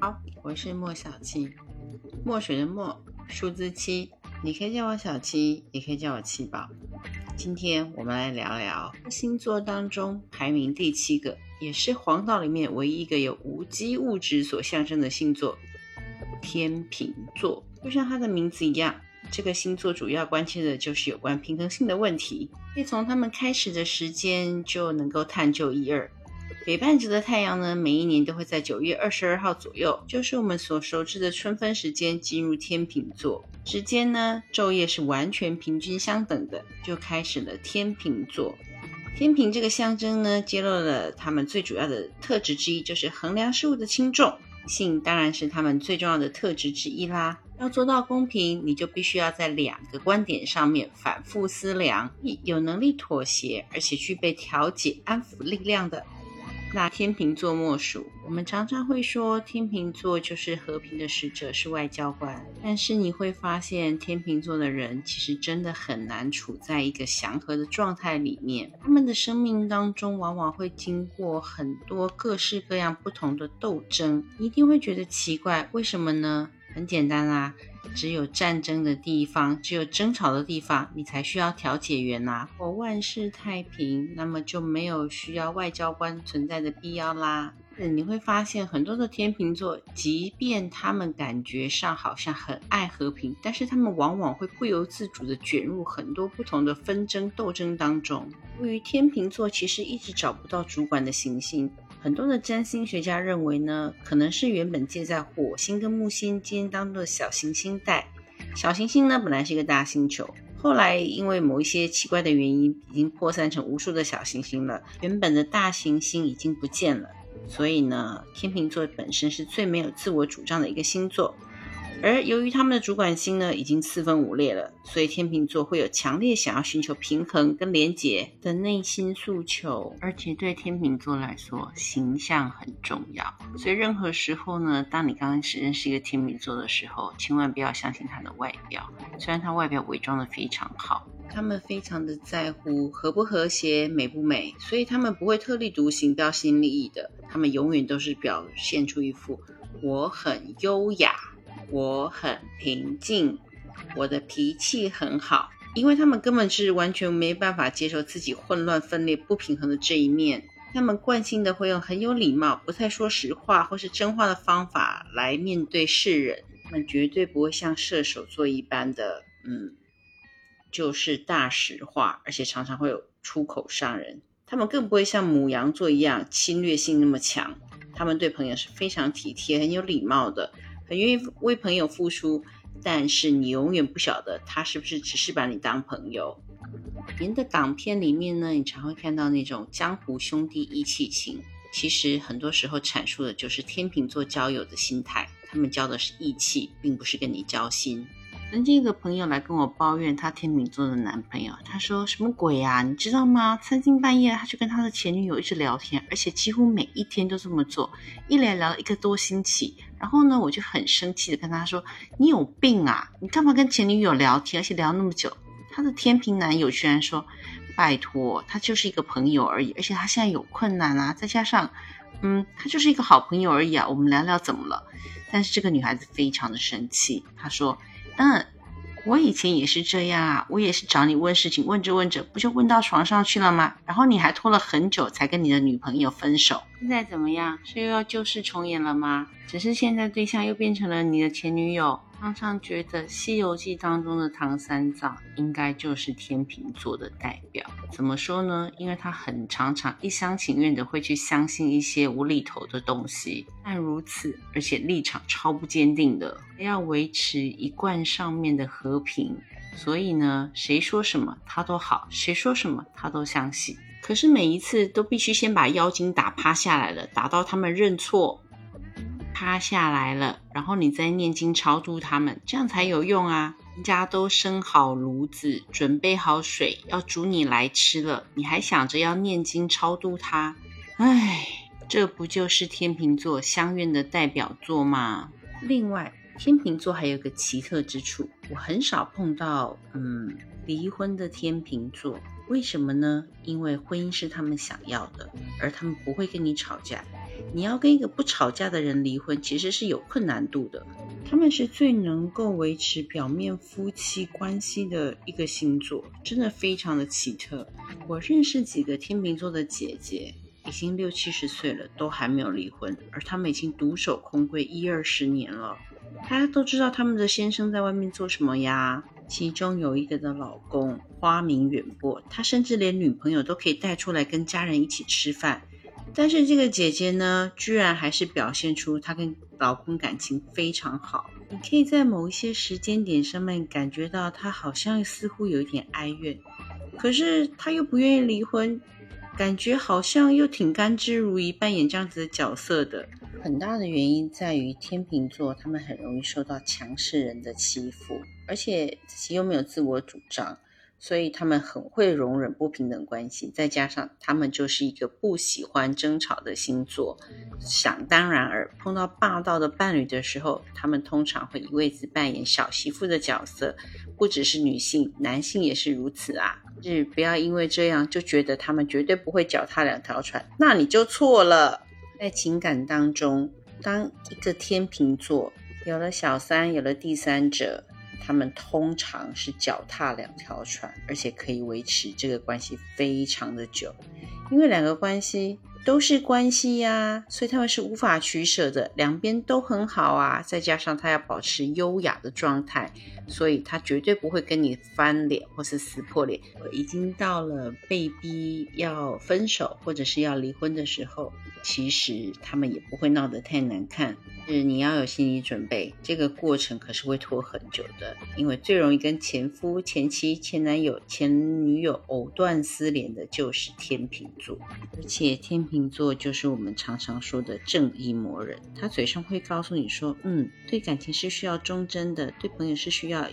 好，我是莫小七，墨水的墨，数字七，你可以叫我小七，也可以叫我七宝。今天我们来聊聊星座当中排名第七个，也是黄道里面唯一一个有无机物质所象征的星座——天秤座。就像它的名字一样，这个星座主要关切的就是有关平衡性的问题。可以从他们开始的时间就能够探究一二。北半球的太阳呢，每一年都会在九月二十二号左右，就是我们所熟知的春分时间，进入天秤座。时间呢，昼夜是完全平均相等的，就开始了天秤座。天平这个象征呢，揭露了他们最主要的特质之一，就是衡量事物的轻重。性当然是他们最重要的特质之一啦。要做到公平，你就必须要在两个观点上面反复思量，一有能力妥协，而且具备调解、安抚力量的。那天秤座莫属。我们常常会说，天秤座就是和平的使者，是外交官。但是你会发现，天秤座的人其实真的很难处在一个祥和的状态里面。他们的生命当中，往往会经过很多各式各样不同的斗争。一定会觉得奇怪，为什么呢？很简单啦。只有战争的地方，只有争吵的地方，你才需要调解员呐。我万事太平，那么就没有需要外交官存在的必要啦。嗯你会发现很多的天秤座，即便他们感觉上好像很爱和平，但是他们往往会不由自主的卷入很多不同的纷争斗争当中。由于天秤座其实一直找不到主管的行星。很多的占星学家认为呢，可能是原本借在火星跟木星间当中的小行星带。小行星呢，本来是一个大星球，后来因为某一些奇怪的原因，已经扩散成无数的小行星了。原本的大行星已经不见了，所以呢，天秤座本身是最没有自我主张的一个星座。而由于他们的主管星呢已经四分五裂了，所以天秤座会有强烈想要寻求平衡跟连结的内心诉求，而且对天秤座来说，形象很重要。所以任何时候呢，当你刚开始认识一个天秤座的时候，千万不要相信他的外表，虽然他外表伪装的非常好，他们非常的在乎和不和谐、美不美，所以他们不会特立独行、标新立异的，他们永远都是表现出一副我很优雅。我很平静，我的脾气很好，因为他们根本是完全没办法接受自己混乱、分裂、不平衡的这一面。他们惯性的会用很有礼貌、不太说实话或是真话的方法来面对世人。他们绝对不会像射手座一般的，嗯，就是大实话，而且常常会有出口伤人。他们更不会像母羊座一样侵略性那么强。他们对朋友是非常体贴、很有礼貌的。很愿意为朋友付出，但是你永远不晓得他是不是只是把你当朋友。您的港片里面呢，你常会看到那种江湖兄弟义气情，其实很多时候阐述的就是天秤座交友的心态，他们交的是义气，并不是跟你交心。曾经一个朋友来跟我抱怨他天秤座的男朋友，他说什么鬼呀？你知道吗？三更半夜他就跟他的前女友一直聊天，而且几乎每一天都这么做，一连聊了一个多星期。然后呢，我就很生气的跟他说：“你有病啊！你干嘛跟前女友聊天，而且聊那么久？”他的天平男友居然说：“拜托，他就是一个朋友而已，而且他现在有困难啊，再加上，嗯，他就是一个好朋友而已啊，我们聊聊怎么了？”但是这个女孩子非常的生气，她说。嗯，我以前也是这样啊，我也是找你问事情，问着问着不就问到床上去了吗？然后你还拖了很久才跟你的女朋友分手，现在怎么样？是又要旧事重演了吗？只是现在对象又变成了你的前女友。常常觉得《西游记》当中的唐三藏应该就是天秤座的代表。怎么说呢？因为他很常常一厢情愿的会去相信一些无厘头的东西，但如此，而且立场超不坚定的，要维持一贯上面的和平。所以呢，谁说什么他都好，谁说什么他都相信。可是每一次都必须先把妖精打趴下来了，打到他们认错。趴下来了，然后你再念经超度他们，这样才有用啊！人家都生好炉子，准备好水，要煮你来吃了，你还想着要念经超度他？唉，这不就是天秤座相怨的代表作吗？另外，天秤座还有个奇特之处，我很少碰到，嗯，离婚的天秤座。为什么呢？因为婚姻是他们想要的，而他们不会跟你吵架。你要跟一个不吵架的人离婚，其实是有困难度的。他们是最能够维持表面夫妻关系的一个星座，真的非常的奇特。我认识几个天秤座的姐姐，已经六七十岁了，都还没有离婚，而他们已经独守空闺一二十年了。大家都知道他们的先生在外面做什么呀？其中有一个的老公花名远播，他甚至连女朋友都可以带出来跟家人一起吃饭。但是这个姐姐呢，居然还是表现出她跟老公感情非常好。你可以在某一些时间点上面感觉到她好像似乎有一点哀怨，可是她又不愿意离婚，感觉好像又挺甘之如饴，扮演这样子的角色的。很大的原因在于天秤座，他们很容易受到强势人的欺负，而且自己又没有自我主张。所以他们很会容忍不平等关系，再加上他们就是一个不喜欢争吵的星座，想当然而碰到霸道的伴侣的时候，他们通常会一味子扮演小媳妇的角色，不只是女性，男性也是如此啊！是不要因为这样就觉得他们绝对不会脚踏两条船，那你就错了。在情感当中，当一个天秤座有了小三，有了第三者。他们通常是脚踏两条船，而且可以维持这个关系非常的久，因为两个关系都是关系呀，所以他们是无法取舍的，两边都很好啊。再加上他要保持优雅的状态，所以他绝对不会跟你翻脸或是撕破脸。已经到了被逼要分手或者是要离婚的时候，其实他们也不会闹得太难看。是你要有心理准备，这个过程可是会拖很久的，因为最容易跟前夫、前妻、前男友、前女友藕断丝连的就是天秤座，而且天秤星座就是我们常常说的正义魔人，他嘴上会告诉你说，嗯，对感情是需要忠贞的，对朋友是需要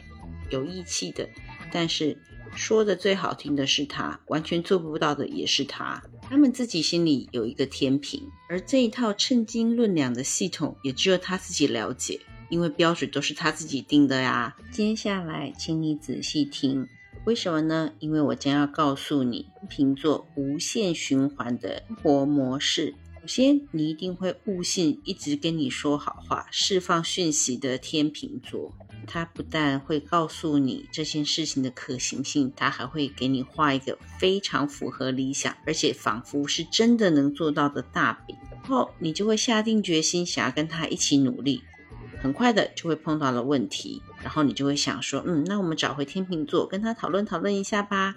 有义气的，但是。说的最好听的是他，完全做不到的也是他。他们自己心里有一个天平，而这一套称斤论两的系统，也只有他自己了解，因为标准都是他自己定的呀。接下来，请你仔细听，为什么呢？因为我将要告诉你，天平座无限循环的活模式。首先，你一定会误信一直跟你说好话、释放讯息的天秤座。他不但会告诉你这件事情的可行性，他还会给你画一个非常符合理想，而且仿佛是真的能做到的大饼。然后你就会下定决心想要跟他一起努力。很快的就会碰到了问题，然后你就会想说：“嗯，那我们找回天秤座，跟他讨论讨论一下吧。”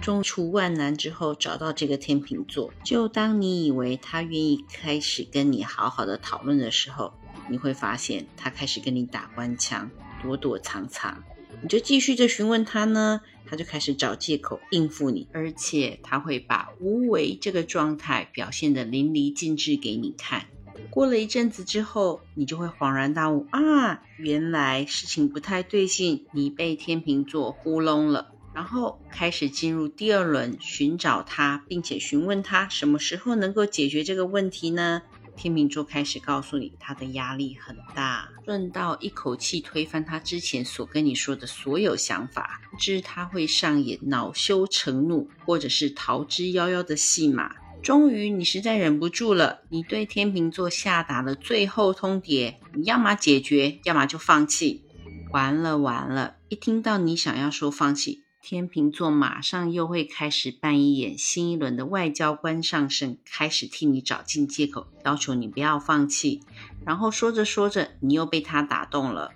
中除万难之后找到这个天秤座，就当你以为他愿意开始跟你好好的讨论的时候。你会发现他开始跟你打官腔，躲躲藏藏，你就继续着询问他呢，他就开始找借口应付你，而且他会把无为这个状态表现得淋漓尽致给你看。过了一阵子之后，你就会恍然大悟啊，原来事情不太对劲，你被天秤座糊弄了。然后开始进入第二轮寻找他，并且询问他什么时候能够解决这个问题呢？天秤座开始告诉你，他的压力很大，顺道一口气推翻他之前所跟你说的所有想法，知他会上演恼羞成怒，或者是逃之夭夭的戏码。终于，你实在忍不住了，你对天秤座下达了最后通牒：你要么解决，要么就放弃。完了完了，一听到你想要说放弃。天秤座马上又会开始扮演新一轮的外交官上身，开始替你找尽借口，要求你不要放弃。然后说着说着，你又被他打动了，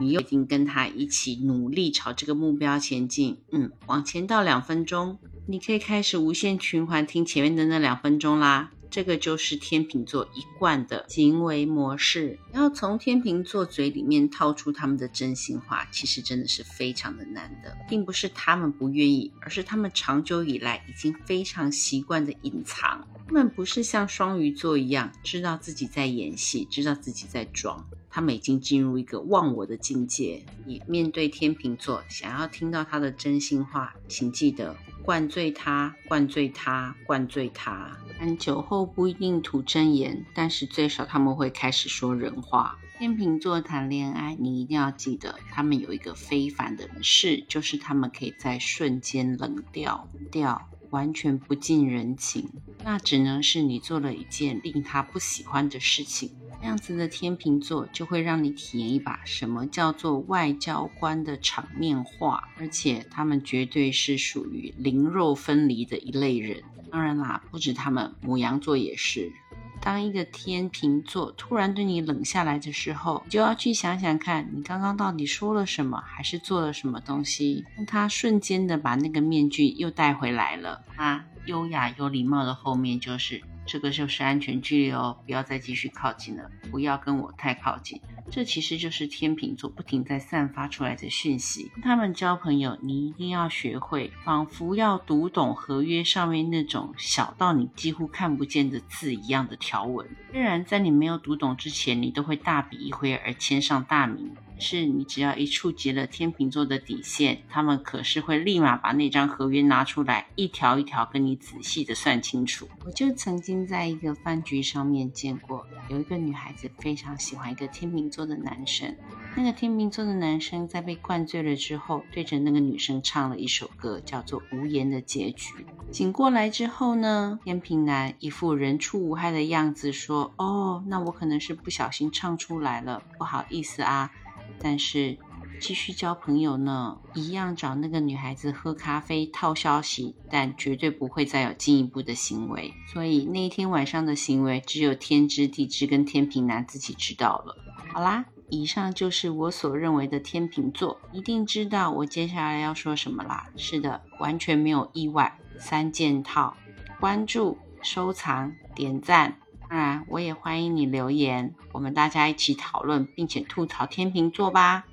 你又已经跟他一起努力朝这个目标前进。嗯，往前到两分钟，你可以开始无限循环听前面的那两分钟啦。这个就是天秤座一贯的行为模式。要从天秤座嘴里面套出他们的真心话，其实真的是非常的难的，并不是他们不愿意，而是他们长久以来已经非常习惯的隐藏。他们不是像双鱼座一样知道自己在演戏，知道自己在装。他们已经进入一个忘我的境界。你面对天秤座，想要听到他的真心话，请记得灌醉他，灌醉他，灌醉他。但酒后不一定吐真言，但是最少他们会开始说人话。天秤座谈恋爱，你一定要记得，他们有一个非凡的事，就是他们可以在瞬间冷掉掉完全不近人情，那只能是你做了一件令他不喜欢的事情。这样子的天秤座就会让你体验一把什么叫做外交官的场面话，而且他们绝对是属于灵肉分离的一类人。当然啦，不止他们，母羊座也是。当一个天秤座突然对你冷下来的时候，你就要去想想看，你刚刚到底说了什么，还是做了什么东西，让他瞬间的把那个面具又带回来了。啊，优雅有礼貌的后面就是。这个就是安全距离哦，不要再继续靠近了，不要跟我太靠近。这其实就是天秤座不停在散发出来的讯息。他们交朋友，你一定要学会，仿佛要读懂合约上面那种小到你几乎看不见的字一样的条文。虽然在你没有读懂之前，你都会大笔一挥而签上大名。是你只要一触及了天秤座的底线，他们可是会立马把那张合约拿出来，一条一条跟你仔细的算清楚。我就曾经在一个饭局上面见过，有一个女孩子非常喜欢一个天秤座的男生，那个天秤座的男生在被灌醉了之后，对着那个女生唱了一首歌，叫做《无言的结局》。醒过来之后呢，天秤男一副人畜无害的样子说：“哦，那我可能是不小心唱出来了，不好意思啊。”但是继续交朋友呢，一样找那个女孩子喝咖啡套消息，但绝对不会再有进一步的行为。所以那一天晚上的行为，只有天知地知跟天平男自己知道了。好啦，以上就是我所认为的天秤座，一定知道我接下来要说什么啦。是的，完全没有意外，三件套：关注、收藏、点赞。当然，我也欢迎你留言，我们大家一起讨论，并且吐槽天秤座吧。